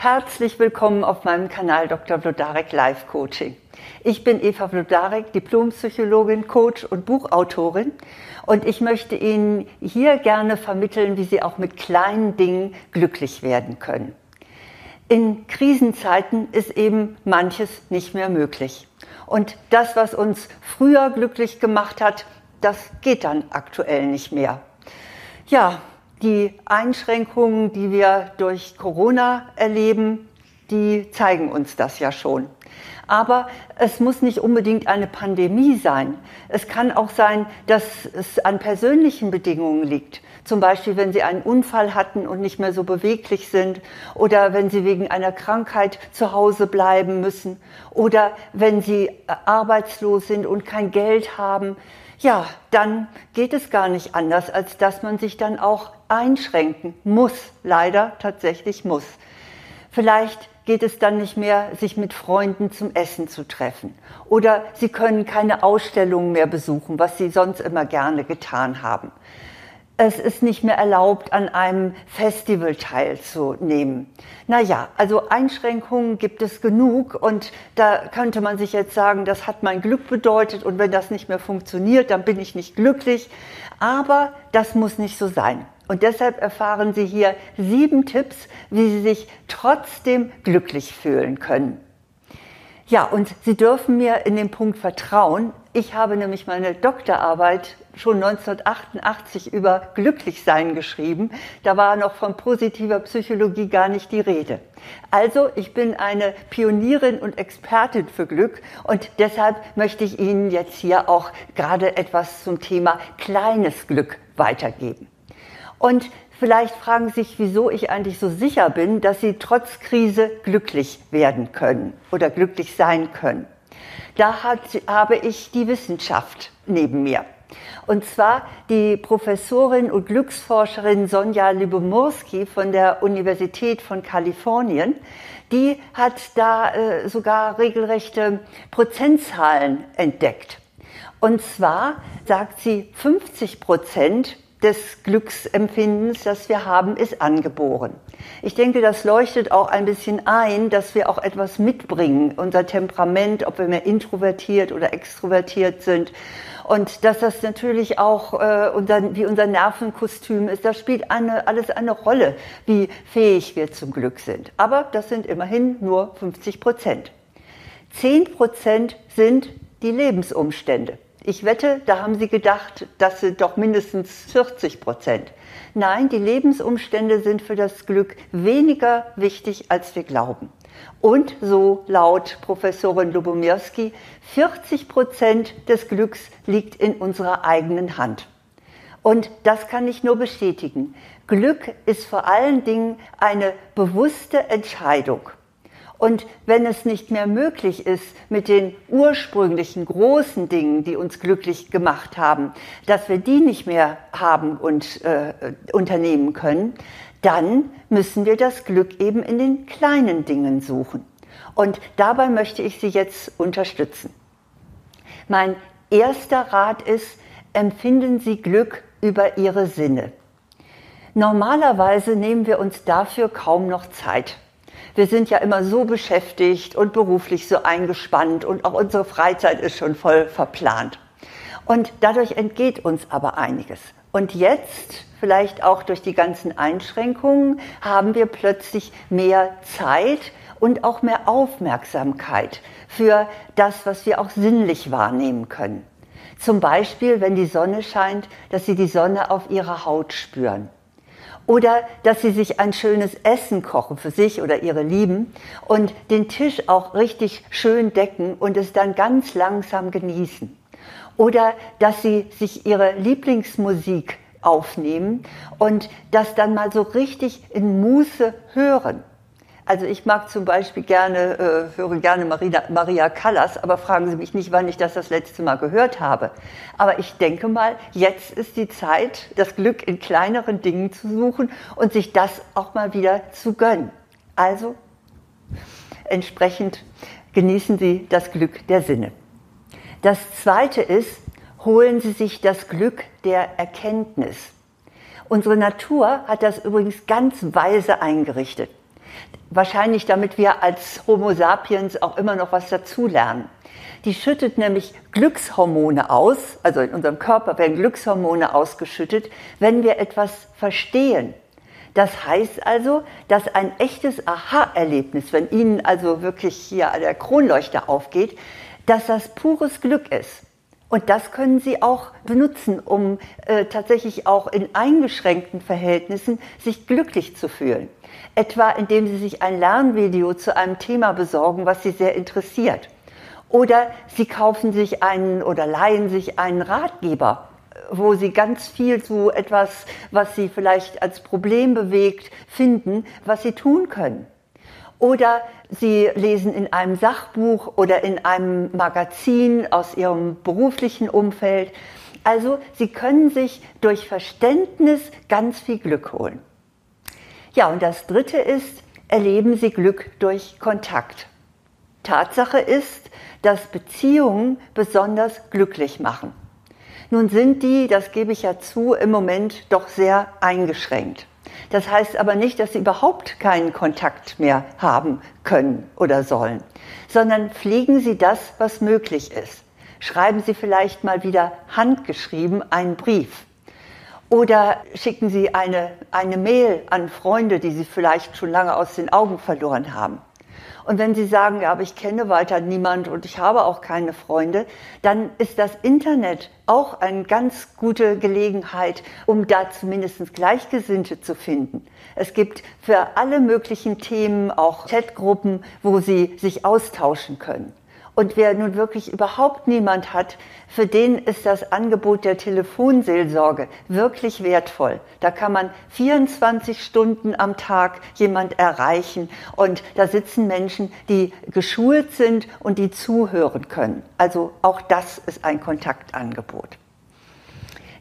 Herzlich willkommen auf meinem Kanal Dr. Vlodarek Life Coaching. Ich bin Eva Vlodarek, Diplompsychologin, Coach und Buchautorin und ich möchte Ihnen hier gerne vermitteln, wie Sie auch mit kleinen Dingen glücklich werden können. In Krisenzeiten ist eben manches nicht mehr möglich. Und das, was uns früher glücklich gemacht hat, das geht dann aktuell nicht mehr. Ja, die Einschränkungen, die wir durch Corona erleben, die zeigen uns das ja schon. Aber es muss nicht unbedingt eine Pandemie sein. Es kann auch sein, dass es an persönlichen Bedingungen liegt. Zum Beispiel, wenn Sie einen Unfall hatten und nicht mehr so beweglich sind oder wenn Sie wegen einer Krankheit zu Hause bleiben müssen oder wenn Sie arbeitslos sind und kein Geld haben ja, dann geht es gar nicht anders, als dass man sich dann auch einschränken muss, leider tatsächlich muss. Vielleicht geht es dann nicht mehr, sich mit Freunden zum Essen zu treffen. Oder sie können keine Ausstellungen mehr besuchen, was sie sonst immer gerne getan haben es ist nicht mehr erlaubt, an einem Festival teilzunehmen. Naja, also Einschränkungen gibt es genug und da könnte man sich jetzt sagen, das hat mein Glück bedeutet und wenn das nicht mehr funktioniert, dann bin ich nicht glücklich. Aber das muss nicht so sein. Und deshalb erfahren Sie hier sieben Tipps, wie Sie sich trotzdem glücklich fühlen können. Ja, und Sie dürfen mir in dem Punkt vertrauen. Ich habe nämlich meine Doktorarbeit schon 1988 über Glücklichsein geschrieben. Da war noch von positiver Psychologie gar nicht die Rede. Also, ich bin eine Pionierin und Expertin für Glück und deshalb möchte ich Ihnen jetzt hier auch gerade etwas zum Thema kleines Glück weitergeben. Und Vielleicht fragen Sie sich, wieso ich eigentlich so sicher bin, dass Sie trotz Krise glücklich werden können oder glücklich sein können. Da hat, habe ich die Wissenschaft neben mir. Und zwar die Professorin und Glücksforscherin Sonja Lyubomirsky von der Universität von Kalifornien. Die hat da äh, sogar regelrechte Prozentzahlen entdeckt. Und zwar sagt sie, 50 Prozent des Glücksempfindens, das wir haben, ist angeboren. Ich denke, das leuchtet auch ein bisschen ein, dass wir auch etwas mitbringen, unser Temperament, ob wir mehr introvertiert oder extrovertiert sind. Und dass das natürlich auch äh, unser, wie unser Nervenkostüm ist, das spielt eine, alles eine Rolle, wie fähig wir zum Glück sind. Aber das sind immerhin nur 50 Prozent. 10 Prozent sind die Lebensumstände. Ich wette, da haben Sie gedacht, das sind doch mindestens 40 Prozent. Nein, die Lebensumstände sind für das Glück weniger wichtig, als wir glauben. Und so laut Professorin Lubomirski, 40 Prozent des Glücks liegt in unserer eigenen Hand. Und das kann ich nur bestätigen. Glück ist vor allen Dingen eine bewusste Entscheidung. Und wenn es nicht mehr möglich ist, mit den ursprünglichen großen Dingen, die uns glücklich gemacht haben, dass wir die nicht mehr haben und äh, unternehmen können, dann müssen wir das Glück eben in den kleinen Dingen suchen. Und dabei möchte ich Sie jetzt unterstützen. Mein erster Rat ist, empfinden Sie Glück über Ihre Sinne. Normalerweise nehmen wir uns dafür kaum noch Zeit. Wir sind ja immer so beschäftigt und beruflich so eingespannt und auch unsere Freizeit ist schon voll verplant. Und dadurch entgeht uns aber einiges. Und jetzt, vielleicht auch durch die ganzen Einschränkungen, haben wir plötzlich mehr Zeit und auch mehr Aufmerksamkeit für das, was wir auch sinnlich wahrnehmen können. Zum Beispiel, wenn die Sonne scheint, dass Sie die Sonne auf Ihrer Haut spüren oder dass sie sich ein schönes Essen kochen für sich oder ihre Lieben und den Tisch auch richtig schön decken und es dann ganz langsam genießen. Oder dass sie sich ihre Lieblingsmusik aufnehmen und das dann mal so richtig in Muße hören. Also ich mag zum Beispiel gerne, äh, höre gerne Maria, Maria Callas, aber fragen Sie mich nicht, wann ich das das letzte Mal gehört habe. Aber ich denke mal, jetzt ist die Zeit, das Glück in kleineren Dingen zu suchen und sich das auch mal wieder zu gönnen. Also entsprechend genießen Sie das Glück der Sinne. Das Zweite ist, holen Sie sich das Glück der Erkenntnis. Unsere Natur hat das übrigens ganz weise eingerichtet. Wahrscheinlich damit wir als Homo sapiens auch immer noch was dazulernen. Die schüttet nämlich Glückshormone aus, also in unserem Körper werden Glückshormone ausgeschüttet, wenn wir etwas verstehen. Das heißt also, dass ein echtes Aha-Erlebnis, wenn Ihnen also wirklich hier der Kronleuchter aufgeht, dass das pures Glück ist. Und das können Sie auch benutzen, um äh, tatsächlich auch in eingeschränkten Verhältnissen sich glücklich zu fühlen. Etwa indem Sie sich ein Lernvideo zu einem Thema besorgen, was Sie sehr interessiert. Oder Sie kaufen sich einen oder leihen sich einen Ratgeber, wo Sie ganz viel zu etwas, was Sie vielleicht als Problem bewegt, finden, was Sie tun können. Oder Sie lesen in einem Sachbuch oder in einem Magazin aus Ihrem beruflichen Umfeld. Also Sie können sich durch Verständnis ganz viel Glück holen. Ja, und das Dritte ist, erleben Sie Glück durch Kontakt. Tatsache ist, dass Beziehungen besonders glücklich machen. Nun sind die, das gebe ich ja zu, im Moment doch sehr eingeschränkt. Das heißt aber nicht, dass sie überhaupt keinen Kontakt mehr haben können oder sollen, sondern pflegen sie das, was möglich ist. Schreiben Sie vielleicht mal wieder handgeschrieben einen Brief. Oder schicken Sie eine, eine Mail an Freunde, die Sie vielleicht schon lange aus den Augen verloren haben. Und wenn Sie sagen, ja, aber ich kenne weiter niemand und ich habe auch keine Freunde, dann ist das Internet auch eine ganz gute Gelegenheit, um da zumindest Gleichgesinnte zu finden. Es gibt für alle möglichen Themen auch Chatgruppen, wo Sie sich austauschen können. Und wer nun wirklich überhaupt niemand hat, für den ist das Angebot der Telefonseelsorge wirklich wertvoll. Da kann man 24 Stunden am Tag jemand erreichen und da sitzen Menschen, die geschult sind und die zuhören können. Also auch das ist ein Kontaktangebot.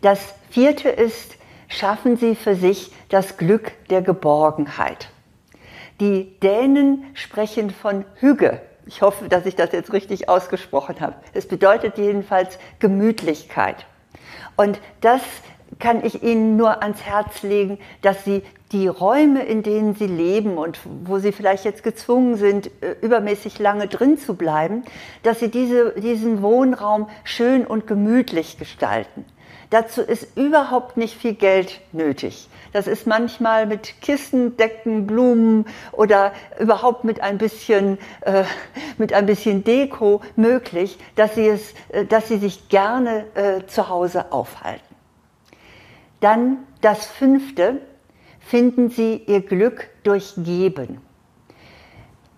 Das vierte ist, schaffen Sie für sich das Glück der Geborgenheit. Die Dänen sprechen von Hüge ich hoffe, dass ich das jetzt richtig ausgesprochen habe. Es bedeutet jedenfalls Gemütlichkeit. Und das kann ich Ihnen nur ans Herz legen, dass Sie die Räume, in denen Sie leben und wo Sie vielleicht jetzt gezwungen sind, äh, übermäßig lange drin zu bleiben, dass Sie diese, diesen Wohnraum schön und gemütlich gestalten. Dazu ist überhaupt nicht viel Geld nötig. Das ist manchmal mit Kissen, Decken, Blumen oder überhaupt mit ein bisschen, äh, mit ein bisschen Deko möglich, dass sie, es, äh, dass sie sich gerne äh, zu Hause aufhalten. Dann das fünfte, finden Sie Ihr Glück durch Geben.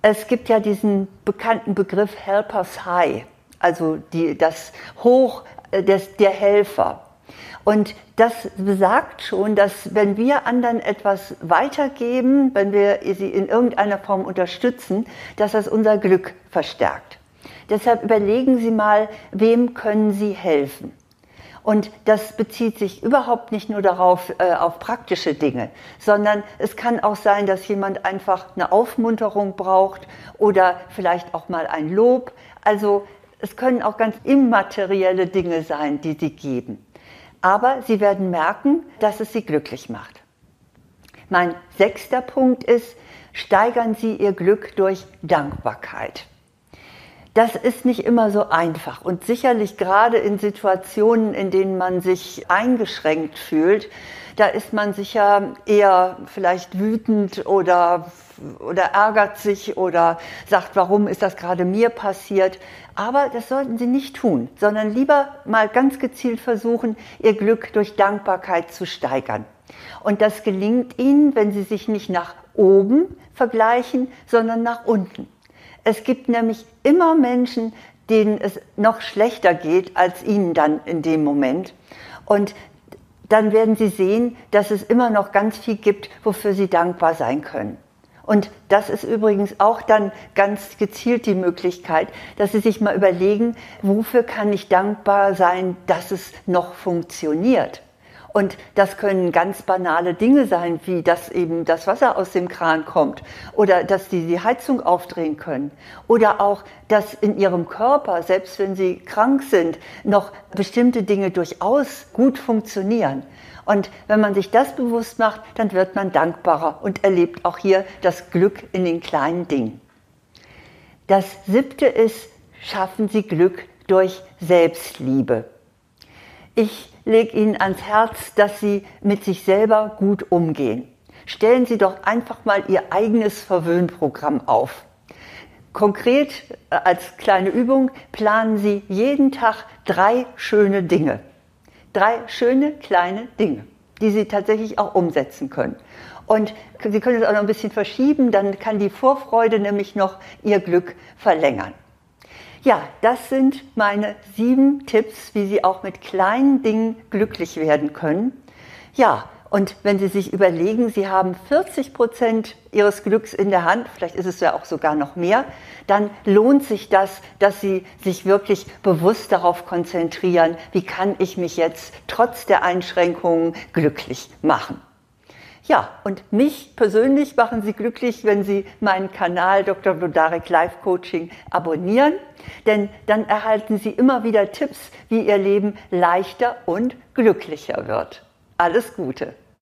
Es gibt ja diesen bekannten Begriff Helpers High, also die, das Hoch äh, des, der Helfer. Und das besagt schon, dass wenn wir anderen etwas weitergeben, wenn wir sie in irgendeiner Form unterstützen, dass das unser Glück verstärkt. Deshalb überlegen Sie mal, wem können Sie helfen? Und das bezieht sich überhaupt nicht nur darauf, äh, auf praktische Dinge, sondern es kann auch sein, dass jemand einfach eine Aufmunterung braucht oder vielleicht auch mal ein Lob. Also es können auch ganz immaterielle Dinge sein, die Sie geben aber sie werden merken, dass es sie glücklich macht. Mein sechster Punkt ist, steigern Sie Ihr Glück durch Dankbarkeit. Das ist nicht immer so einfach und sicherlich gerade in Situationen, in denen man sich eingeschränkt fühlt, da ist man sicher eher vielleicht wütend oder, oder ärgert sich oder sagt, warum ist das gerade mir passiert. Aber das sollten Sie nicht tun, sondern lieber mal ganz gezielt versuchen, Ihr Glück durch Dankbarkeit zu steigern. Und das gelingt Ihnen, wenn Sie sich nicht nach oben vergleichen, sondern nach unten. Es gibt nämlich immer Menschen, denen es noch schlechter geht als Ihnen dann in dem Moment. Und dann werden Sie sehen, dass es immer noch ganz viel gibt, wofür Sie dankbar sein können. Und das ist übrigens auch dann ganz gezielt die Möglichkeit, dass Sie sich mal überlegen, wofür kann ich dankbar sein, dass es noch funktioniert. Und das können ganz banale Dinge sein, wie dass eben das Wasser aus dem Kran kommt oder dass die die Heizung aufdrehen können oder auch, dass in ihrem Körper, selbst wenn sie krank sind, noch bestimmte Dinge durchaus gut funktionieren. Und wenn man sich das bewusst macht, dann wird man dankbarer und erlebt auch hier das Glück in den kleinen Dingen. Das siebte ist, schaffen Sie Glück durch Selbstliebe. Ich lege Ihnen ans Herz, dass Sie mit sich selber gut umgehen. Stellen Sie doch einfach mal Ihr eigenes Verwöhnprogramm auf. Konkret äh, als kleine Übung planen Sie jeden Tag drei schöne Dinge. Drei schöne kleine Dinge, die Sie tatsächlich auch umsetzen können. Und Sie können es auch noch ein bisschen verschieben, dann kann die Vorfreude nämlich noch Ihr Glück verlängern. Ja, das sind meine sieben Tipps, wie Sie auch mit kleinen Dingen glücklich werden können. Ja, und wenn Sie sich überlegen, Sie haben 40 Prozent Ihres Glücks in der Hand, vielleicht ist es ja auch sogar noch mehr, dann lohnt sich das, dass Sie sich wirklich bewusst darauf konzentrieren, wie kann ich mich jetzt trotz der Einschränkungen glücklich machen. Ja, und mich persönlich machen Sie glücklich, wenn Sie meinen Kanal Dr. Blodarek Life Coaching abonnieren, denn dann erhalten Sie immer wieder Tipps, wie Ihr Leben leichter und glücklicher wird. Alles Gute!